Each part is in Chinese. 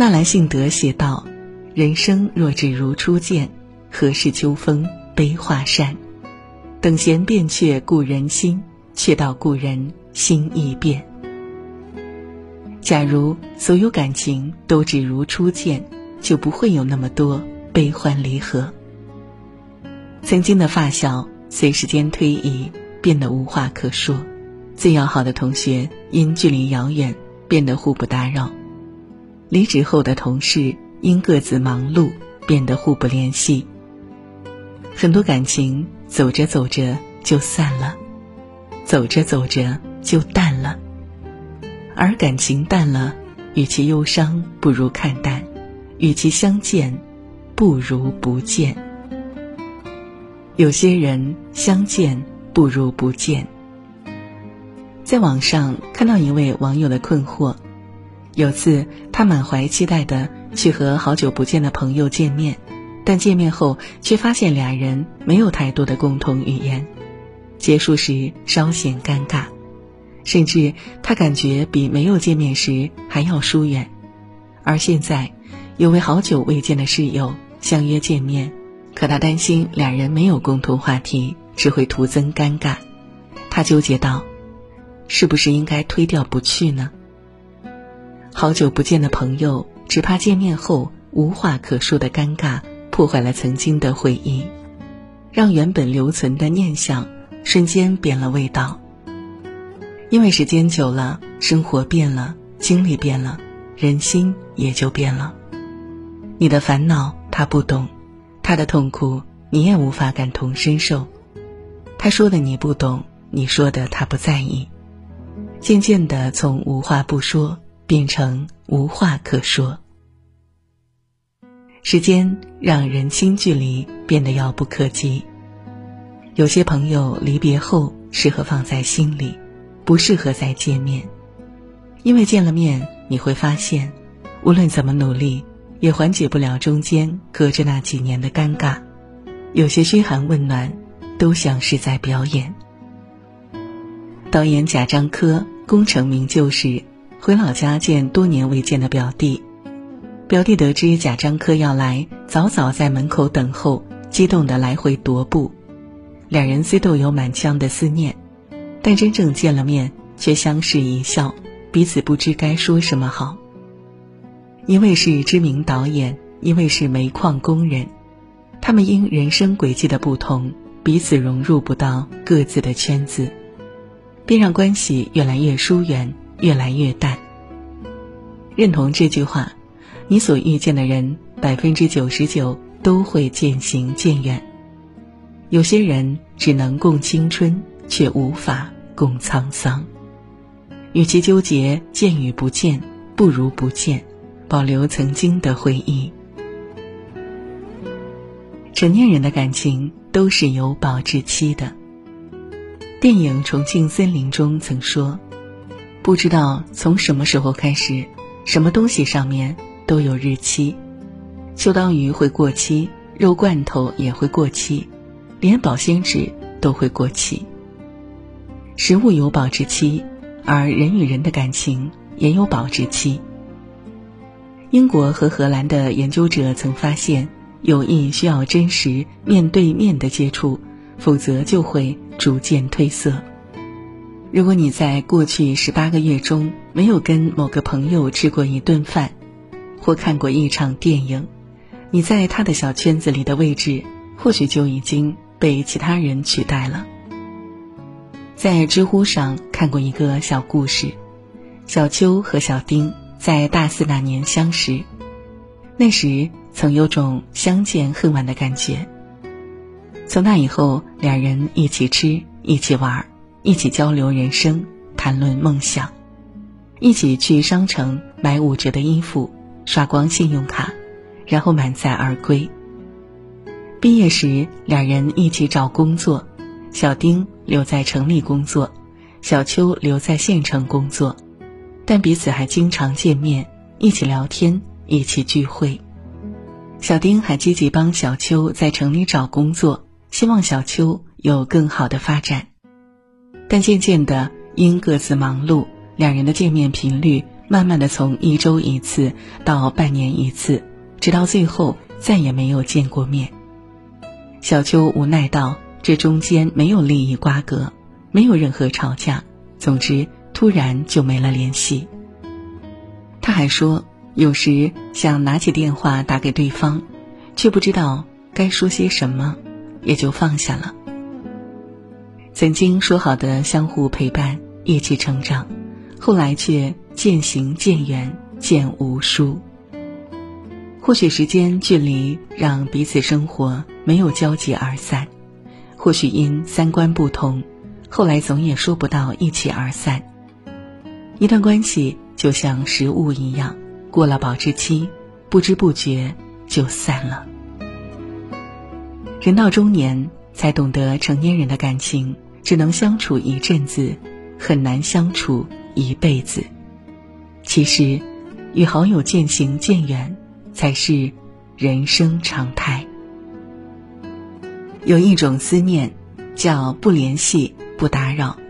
纳兰性德写道：“人生若只如初见，何事秋风悲画扇？等闲变却故人心，却道故人心易变。”假如所有感情都只如初见，就不会有那么多悲欢离合。曾经的发小，随时间推移变得无话可说；最要好的同学，因距离遥远变得互不打扰；离职后的同事，因各自忙碌变得互不联系。很多感情走着走着就散了，走着走着就淡了。而感情淡了，与其忧伤，不如看淡；与其相见，不如不见。有些人相见不如不见。在网上看到一位网友的困惑：有次他满怀期待的去和好久不见的朋友见面，但见面后却发现俩人没有太多的共同语言，结束时稍显尴尬，甚至他感觉比没有见面时还要疏远。而现在，有位好久未见的室友相约见面。可他担心俩人没有共同话题，只会徒增尴尬。他纠结道：“是不是应该推掉不去呢？”好久不见的朋友，只怕见面后无话可说的尴尬，破坏了曾经的回忆，让原本留存的念想瞬间变了味道。因为时间久了，生活变了，经历变了，人心也就变了。你的烦恼他不懂。他的痛苦，你也无法感同身受；他说的你不懂，你说的他不在意。渐渐的，从无话不说变成无话可说。时间让人心距离变得遥不可及。有些朋友离别后适合放在心里，不适合再见面，因为见了面你会发现，无论怎么努力。也缓解不了中间隔着那几年的尴尬，有些嘘寒问暖，都像是在表演。导演贾樟柯功成名就时，回老家见多年未见的表弟，表弟得知贾樟柯要来，早早在门口等候，激动的来回踱步。两人虽都有满腔的思念，但真正见了面，却相视一笑，彼此不知该说什么好。一位是知名导演，一位是煤矿工人，他们因人生轨迹的不同，彼此融入不到各自的圈子，便让关系越来越疏远，越来越淡。认同这句话，你所遇见的人，百分之九十九都会渐行渐远。有些人只能共青春，却无法共沧桑。与其纠结见与不见，不如不见。保留曾经的回忆。成年人的感情都是有保质期的。电影《重庆森林》中曾说：“不知道从什么时候开始，什么东西上面都有日期。秋刀鱼会过期，肉罐头也会过期，连保鲜纸都会过期。食物有保质期，而人与人的感情也有保质期。”英国和荷兰的研究者曾发现，友谊需要真实面对面的接触，否则就会逐渐褪色。如果你在过去十八个月中没有跟某个朋友吃过一顿饭，或看过一场电影，你在他的小圈子里的位置，或许就已经被其他人取代了。在知乎上看过一个小故事，小秋和小丁。在大四那年相识，那时曾有种相见恨晚的感觉。从那以后，两人一起吃，一起玩，一起交流人生，谈论梦想，一起去商城买五折的衣服，刷光信用卡，然后满载而归。毕业时，两人一起找工作，小丁留在城里工作，小秋留在县城工作。但彼此还经常见面，一起聊天，一起聚会。小丁还积极帮小秋在城里找工作，希望小秋有更好的发展。但渐渐的，因各自忙碌，两人的见面频率慢慢的从一周一次到半年一次，直到最后再也没有见过面。小秋无奈道：“这中间没有利益瓜葛，没有任何吵架，总之突然就没了联系。”他还说，有时想拿起电话打给对方，却不知道该说些什么，也就放下了。曾经说好的相互陪伴、一起成长，后来却渐行渐远，渐无书。或许时间距离让彼此生活没有交集而散，或许因三观不同，后来总也说不到一起而散。一段关系就像食物一样，过了保质期，不知不觉就散了。人到中年，才懂得成年人的感情只能相处一阵子，很难相处一辈子。其实，与好友渐行渐远。才是人生常态。有一种思念，叫不联系、不打扰。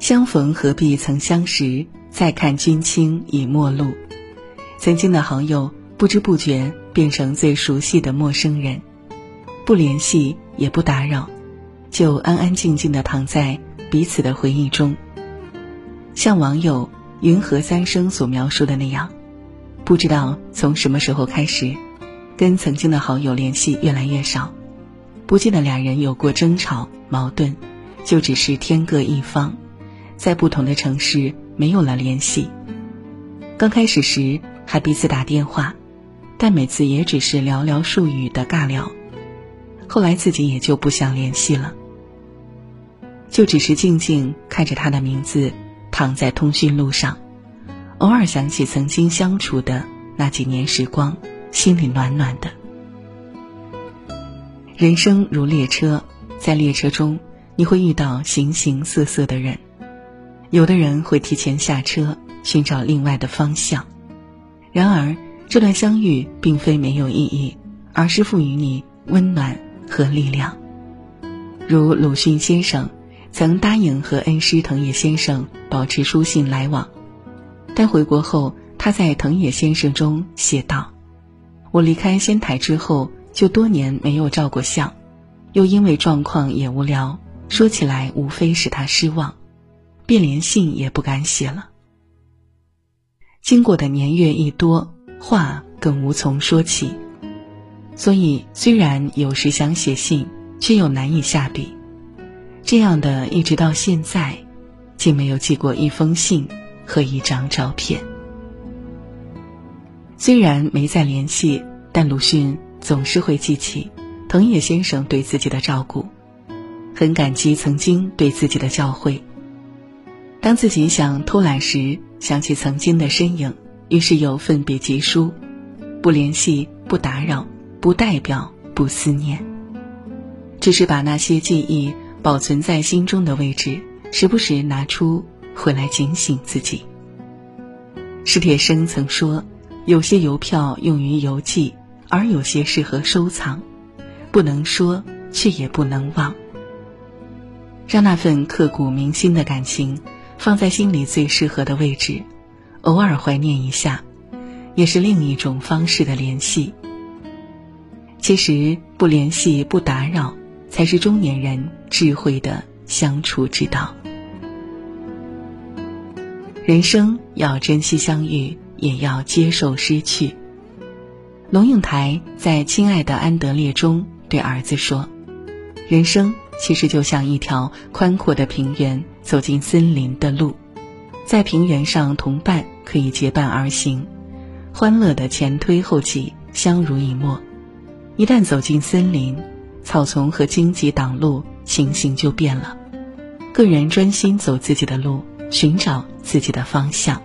相逢何必曾相识，再看君卿已陌路。曾经的好友，不知不觉变成最熟悉的陌生人。不联系也不打扰，就安安静静的躺在彼此的回忆中。像网友云和三生所描述的那样。不知道从什么时候开始，跟曾经的好友联系越来越少，不记得俩人有过争吵矛盾，就只是天各一方，在不同的城市没有了联系。刚开始时还彼此打电话，但每次也只是寥寥数语的尬聊，后来自己也就不想联系了，就只是静静看着他的名字躺在通讯录上。偶尔想起曾经相处的那几年时光，心里暖暖的。人生如列车，在列车中你会遇到形形色色的人，有的人会提前下车寻找另外的方向。然而，这段相遇并非没有意义，而是赋予你温暖和力量。如鲁迅先生曾答应和恩师藤野先生保持书信来往。但回国后，他在藤野先生中写道：“我离开仙台之后，就多年没有照过相，又因为状况也无聊，说起来无非使他失望，便连信也不敢写了。经过的年月一多，话更无从说起，所以虽然有时想写信，却又难以下笔。这样的一直到现在，竟没有寄过一封信。”和一张照片。虽然没再联系，但鲁迅总是会记起藤野先生对自己的照顾，很感激曾经对自己的教诲。当自己想偷懒时，想起曾经的身影，于是又奋笔疾书，不联系，不打扰，不代表不思念，只是把那些记忆保存在心中的位置，时不时拿出。回来警醒自己。史铁生曾说：“有些邮票用于邮寄，而有些适合收藏，不能说，却也不能忘。让那份刻骨铭心的感情放在心里最适合的位置，偶尔怀念一下，也是另一种方式的联系。其实，不联系、不打扰，才是中年人智慧的相处之道。”人生要珍惜相遇，也要接受失去。龙应台在《亲爱的安德烈》中对儿子说：“人生其实就像一条宽阔的平原，走进森林的路，在平原上，同伴可以结伴而行，欢乐的前推后挤，相濡以沫；一旦走进森林，草丛和荆棘挡路，情形就变了。个人专心走自己的路。”寻找自己的方向。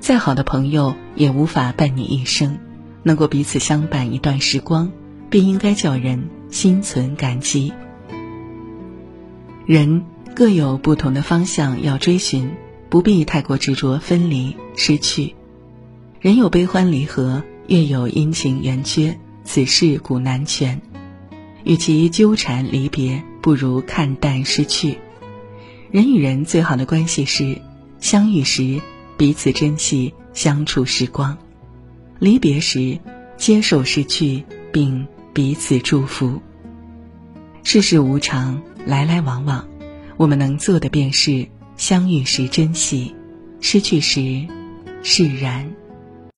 再好的朋友也无法伴你一生，能够彼此相伴一段时光，便应该叫人心存感激。人各有不同的方向要追寻，不必太过执着分离失去。人有悲欢离合，月有阴晴圆缺，此事古难全。与其纠缠离别，不如看淡失去。人与人最好的关系是，相遇时彼此珍惜相处时光；离别时，接受失去，并彼此祝福。世事无常，来来往往，我们能做的便是相遇时珍惜，失去时释然。